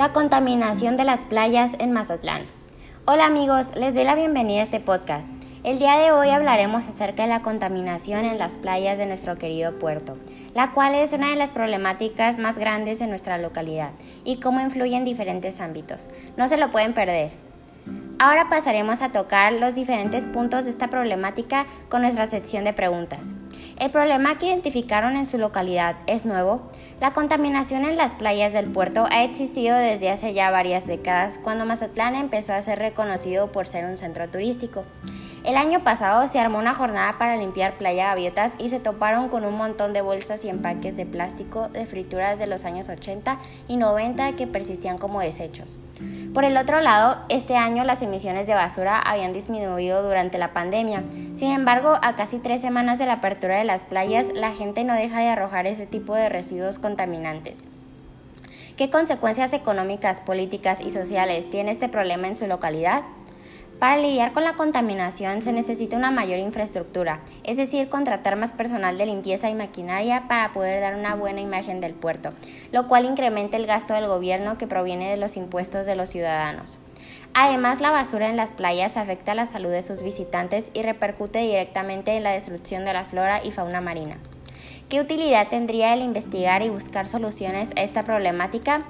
La contaminación de las playas en Mazatlán. Hola amigos, les doy la bienvenida a este podcast. El día de hoy hablaremos acerca de la contaminación en las playas de nuestro querido puerto, la cual es una de las problemáticas más grandes en nuestra localidad y cómo influye en diferentes ámbitos. No se lo pueden perder. Ahora pasaremos a tocar los diferentes puntos de esta problemática con nuestra sección de preguntas. El problema que identificaron en su localidad es nuevo. La contaminación en las playas del puerto ha existido desde hace ya varias décadas, cuando Mazatlán empezó a ser reconocido por ser un centro turístico. El año pasado se armó una jornada para limpiar Playa Gaviotas y se toparon con un montón de bolsas y empaques de plástico de frituras de los años 80 y 90 que persistían como desechos. Por el otro lado, este año las emisiones de basura habían disminuido durante la pandemia. Sin embargo, a casi tres semanas de la apertura de las playas, la gente no deja de arrojar ese tipo de residuos contaminantes. ¿Qué consecuencias económicas, políticas y sociales tiene este problema en su localidad? Para lidiar con la contaminación se necesita una mayor infraestructura, es decir, contratar más personal de limpieza y maquinaria para poder dar una buena imagen del puerto, lo cual incrementa el gasto del gobierno que proviene de los impuestos de los ciudadanos. Además, la basura en las playas afecta la salud de sus visitantes y repercute directamente en la destrucción de la flora y fauna marina. ¿Qué utilidad tendría el investigar y buscar soluciones a esta problemática?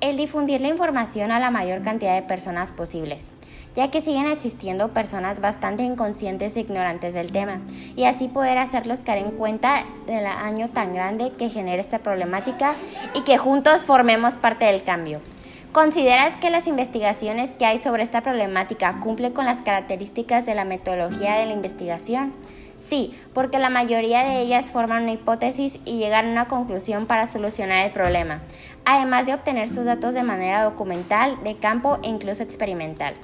El difundir la información a la mayor cantidad de personas posibles ya que siguen existiendo personas bastante inconscientes e ignorantes del tema, y así poder hacerlos caer en cuenta del año tan grande que genera esta problemática y que juntos formemos parte del cambio. ¿Consideras que las investigaciones que hay sobre esta problemática cumplen con las características de la metodología de la investigación? Sí, porque la mayoría de ellas forman una hipótesis y llegan a una conclusión para solucionar el problema, además de obtener sus datos de manera documental, de campo e incluso experimental.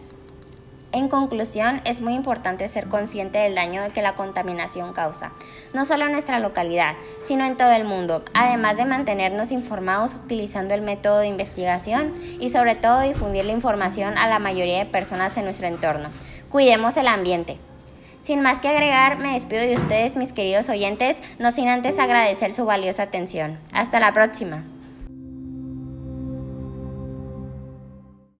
En conclusión, es muy importante ser consciente del daño que la contaminación causa, no solo en nuestra localidad, sino en todo el mundo, además de mantenernos informados utilizando el método de investigación y sobre todo difundir la información a la mayoría de personas en nuestro entorno. Cuidemos el ambiente. Sin más que agregar, me despido de ustedes, mis queridos oyentes, no sin antes agradecer su valiosa atención. Hasta la próxima.